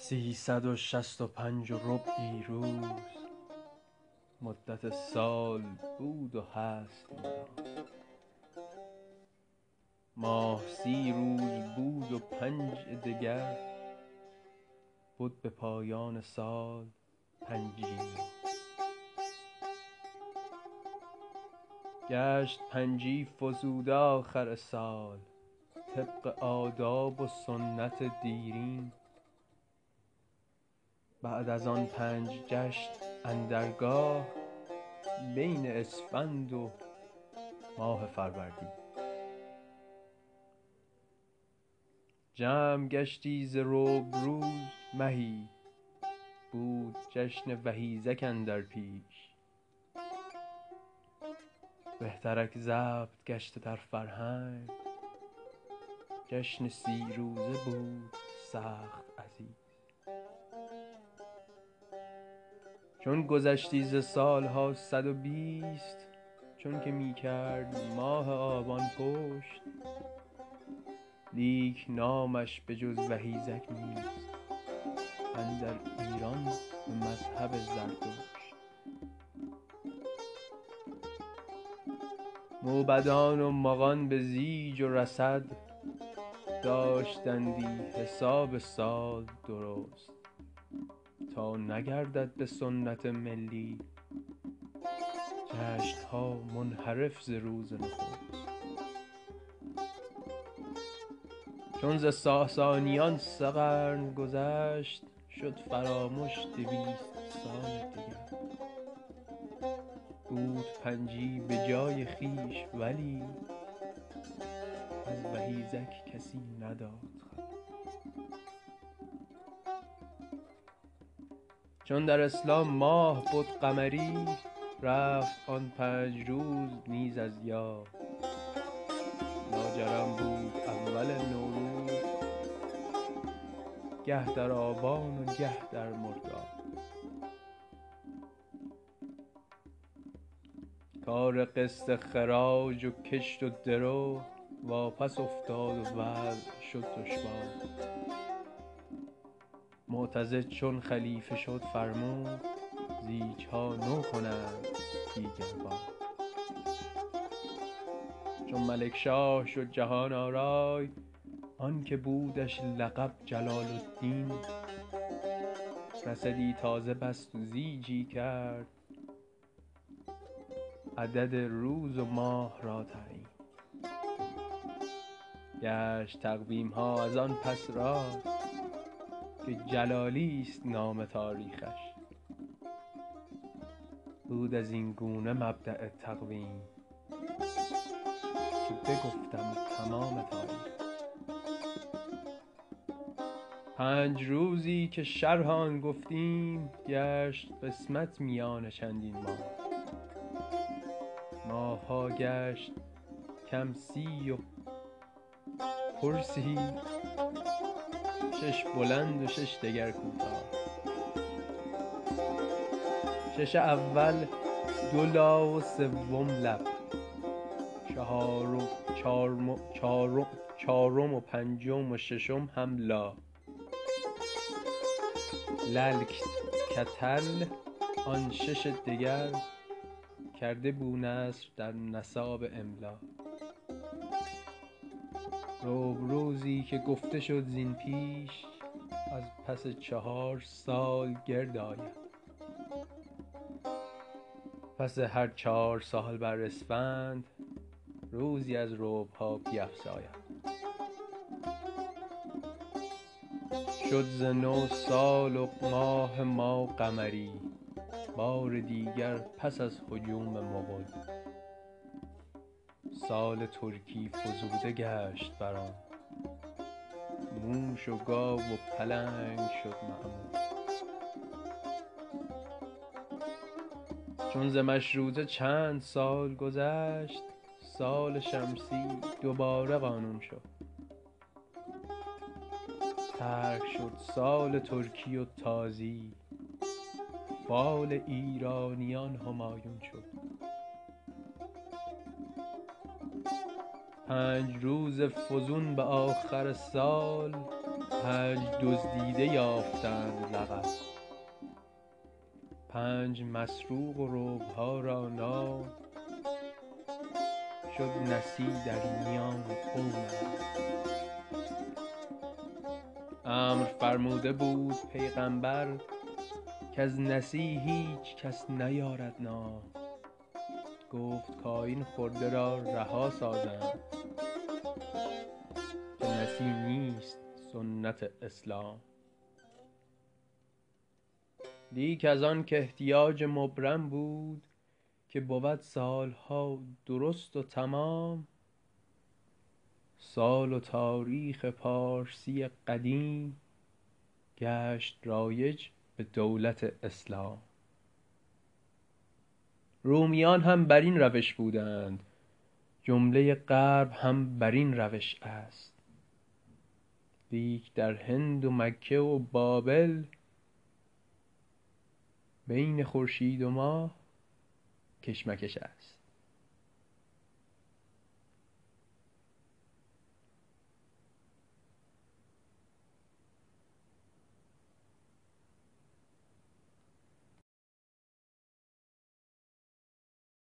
سیصد و شصت و پنج و ربعی روز. مدت سال بود و هست. ماه سی روز بود و پنج دگر. بد به پایان سال پنجی نو گشت پنجی فزوده آخر سال. طبق آداب و سنت دیرین. بعد از آن پنج گشت اندر گاه بین اسفند و ماه فروردین. جمع گشتی ز ربع روز مهی بود جشن وهیزک اندر پیش. بهترک ضبط گشته در فرهنگ جشن سی روزه بود سخت عزیز. چون گذشتی ز سال ها صد و بیست چونک می کرد ماه آبان پشت. لیک نامش به جز وهیزک نیست اندر ایران به مذهب زردشت موبدان و مغان به زیج و رصد داشتندی حساب سال درست. نگردد به سنت ملی. جشن ها منحرف ز روز نخست. چون ز ساسانیان سه قرن گذشت شد فرامش دویست سال دگر بود پنجی به جای خویش ولی از وهیزک کسی نداد خبر. چون در اسلام ماه بد قمری رفت آن پنج روز نیز از یاد. لاجرم بود اول نوروز. گه در آبان و گه در مرداد. کار قسط خراج و کشت و درو واپس افتاد و وضع شد دشوار. معتضد چون خلیفه شد فرمود زیج ها نو کنند دیگر بار چون ملکشاه شد جهان آرای آنک بودش لقب جلال الدین رصدی تازه بست و زیجی کرد عدد روز و ماه را تعیین. گشت تقویم ها از آن پس راست. که جلالیست نام تاریخش. بود از این گونه مبدأ تقویم که بگفتم تمام تاریخش پنج روزی که شرح آن گفتیم گشت قسمت میان چندین ماه. ماه ها گشت کم سی و پر سی شش بلند و شش دگر کوتاه. شش اول دو لا و سوم لب. چارم و پنجم و ششم هم لا. للک کتل آن شش دگر کرده بونصر در نساب املا. ربع روزی که گفته شد زین پیش از پس چهار سال گرد آید. پس هر چهار سال بر اسفند روزی از ربع ها بیفزاید. شد ز نو سال و ماه ما قمری بار دیگر پس از هجوم مغل سال ترکی فزوده گشت بر آن. موش و گاو و پلنگ شد معمول چون ز مشروطه چند سال گذشت سال شمسی دوباره قانون شد. ترک شد سال ترکی و تازی فال ایرانیان همایون شد. پنج روز فزون به آخر سال پنج دزدیده یافتند لقب. پنج مسروق و ربعها را نام. شد نسی در میان قومش امر فرموده بود پیغامبر کز نسی هیچ کس نیارد نام. گفت کآیین خورده را رها سازند که نسی نیست سنت اسلام. لیک از آن کاحتیاج مبرم بود که بود سالها درست و تمام سال و تاریخ پارسی قدیم گشت رایج به دولت اسلام. رومیان هم بر این روش بودند. جمله غرب هم بر این روش است. لیک در هند و مکه و بابل بین خورشید و ماه کشمکش است.